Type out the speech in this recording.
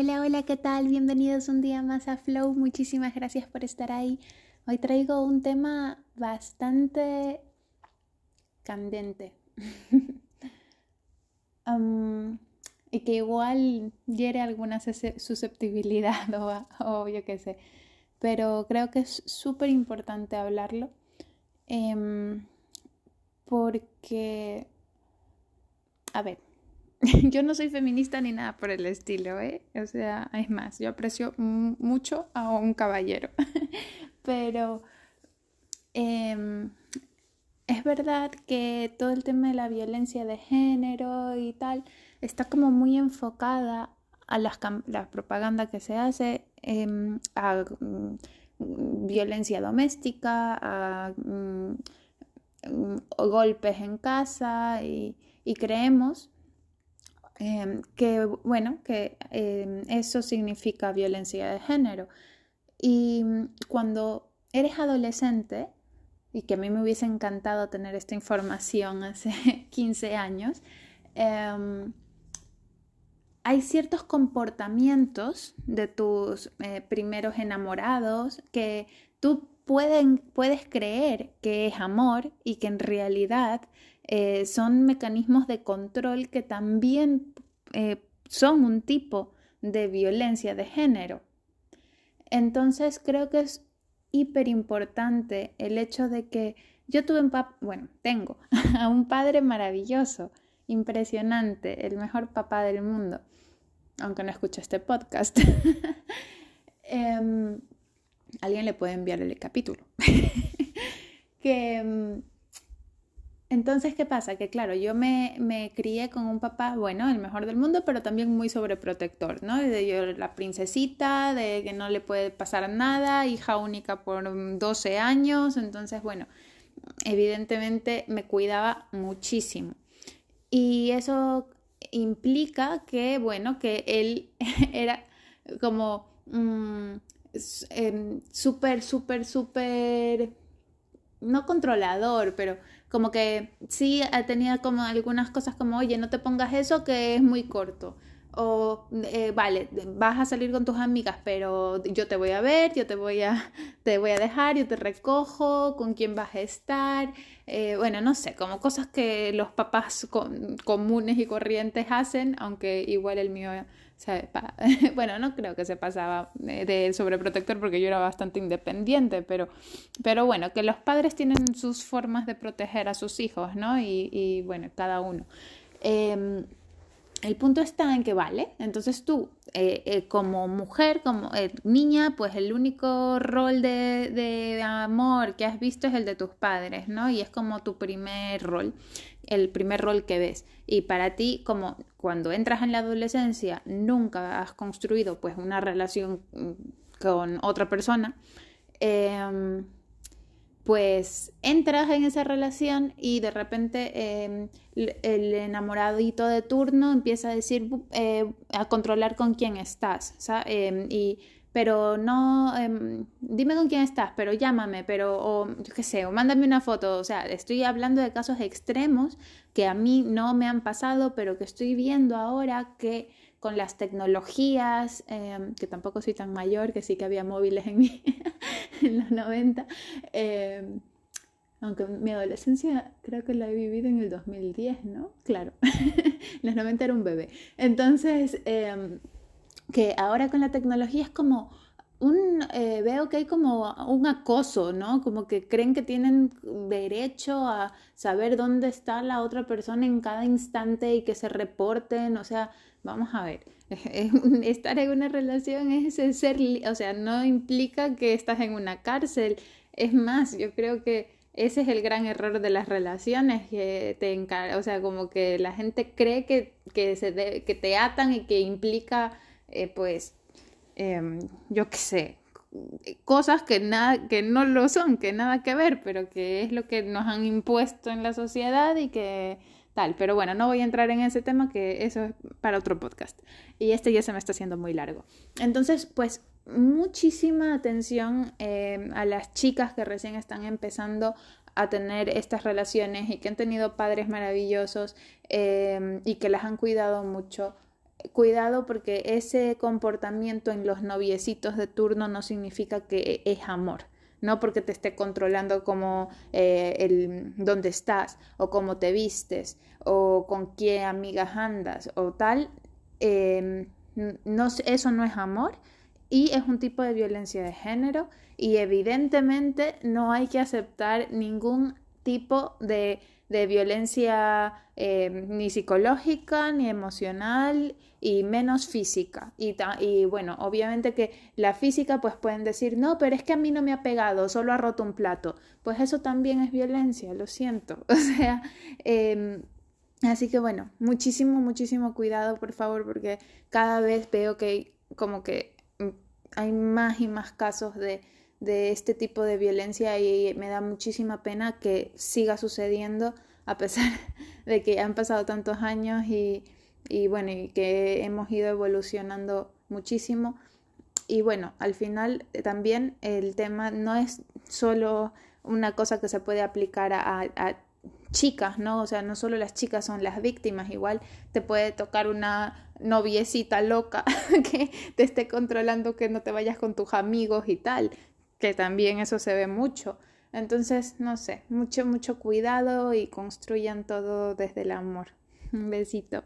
Hola, hola, ¿qué tal? Bienvenidos un día más a Flow. Muchísimas gracias por estar ahí. Hoy traigo un tema bastante candente y que igual hiere alguna susceptibilidad o, yo qué sé. Pero creo que es súper importante hablarlo em, porque, a ver, yo no soy feminista ni nada por el estilo, ¿eh? O sea, es más, yo aprecio mucho a un caballero, pero em, es verdad que todo el tema de la violencia de género y tal está como muy enfocada a las, la propaganda que se hace em, a mm, violencia doméstica, a mm, mm, golpes en casa y, y creemos Em, que bueno, que em, eso significa violencia de género. Y mm, cuando eres adolescente, y que a mí me hubiese encantado tener esta información hace 15 años, em, hay ciertos comportamientos de tus eh, primeros enamorados que tú puedes creer que es amor y que en realidad eh, son mecanismos de control que también eh, son un tipo de violencia de género. Entonces creo que es hiper importante el hecho de que yo tuve un papá, bueno, tengo a un padre maravilloso, impresionante, el mejor papá del mundo, aunque no escuche este podcast. Em, alguien le puede enviar el capítulo. que em, entonces, ¿qué pasa? Que claro, yo me, me, crié con un papá, bueno, el mejor del mundo, pero también muy sobreprotector, ¿no? De yo la princesita, de que no le puede pasar nada, hija única por 12 años, entonces, bueno, evidentemente me cuidaba muchísimo. Y eso implica que, bueno, que él era como mm, em, súper, súper, súper, no controlador, pero como que sí eh, tenía como algunas cosas como, oye, no te pongas eso que es muy corto. O, eh, vale, vas a salir con tus amigas, pero yo te voy a ver, yo te voy a, te voy a dejar, yo te recojo, con quién vas a estar. Eh, bueno, no sé, como cosas que los papás comunes y corrientes hacen, aunque igual el mío bueno, no creo que se pasaba de sobreprotector porque yo era bastante independiente, pero, pero bueno, que los padres tienen sus formas de proteger a sus hijos, ¿no? Y, y bueno, cada uno. Em, el punto está en que vale, entonces tú eh, eh, como mujer, como eh, niña, pues el único rol de, de, amor que has visto es el de tus padres, ¿no? Y es como tu primer rol, el primer rol que ves. Y para ti, como cuando entras en la adolescencia, nunca has construido pues una relación mm, con otra persona, eh, pues entras en esa relación y de repente em, el enamoradito de turno empieza a decir, eh, a controlar con quién estás, em, y, pero no, em, dime con quién estás, pero llámame, pero, o yo qué sé, o mándame una foto, o sea, estoy hablando de casos extremos que a mí no me han pasado, pero que estoy viendo ahora que con las tecnologías, que tampoco soy tan mayor, que sí que había móviles en, mi, en los 90, em, aunque mi adolescencia creo que la he vivido en el 2010, ¿no? Claro, en los 90 era un bebé. Entonces, em, que ahora con la tecnología es como un, eh, veo que hay como un acoso, ¿no? Como que creen que tienen derecho a saber dónde está la otra persona en cada instante y que se reporten, o sea, vamos a ver, estar en una relación es ser, o sea, no implica que estás en una cárcel, es más, yo creo que ese es el gran error de las relaciones, que te o sea, como que la gente cree que, que, se que te atan y que implica, eh, pues, Em, yo qué sé, cosas que, nada, que no lo son, que nada que ver, pero que es lo que nos han impuesto en la sociedad y que tal. Pero bueno, no voy a entrar en ese tema, que eso es para otro podcast. Y este ya se me está haciendo muy largo. Entonces, pues muchísima atención em, a las chicas que recién están empezando a tener estas relaciones y que han tenido padres maravillosos em, y que las han cuidado mucho cuidado porque ese comportamiento en los noviecitos de turno no significa que es amor no porque te esté controlando como eh, el dónde estás o cómo te vistes o con qué amigas andas o tal em, no, eso no es amor y es un tipo de violencia de género y evidentemente no hay que aceptar ningún tipo de de violencia eh, ni psicológica, ni emocional y menos física. Y, y, bueno, obviamente que la física pues pueden decir, no, pero es que a mí no me ha pegado, solo ha roto un plato. Pues eso también es violencia, lo siento. O sea, em, así que bueno, muchísimo, muchísimo cuidado, por favor, porque cada vez veo que como que mm, hay más y más casos de de este tipo de violencia y me da muchísima pena que siga sucediendo a pesar de que han pasado tantos años y, y bueno, y que hemos ido evolucionando muchísimo. Y bueno, al final eh, también el tema no es solo una cosa que se puede aplicar a, a, chicas, ¿no? O sea, no solo las chicas son las víctimas, igual te puede tocar una noviecita loca que te esté controlando que no te vayas con tus amigos y tal que también eso se ve mucho. Entonces, no sé, mucho, mucho cuidado y construyan todo desde el amor. Un besito.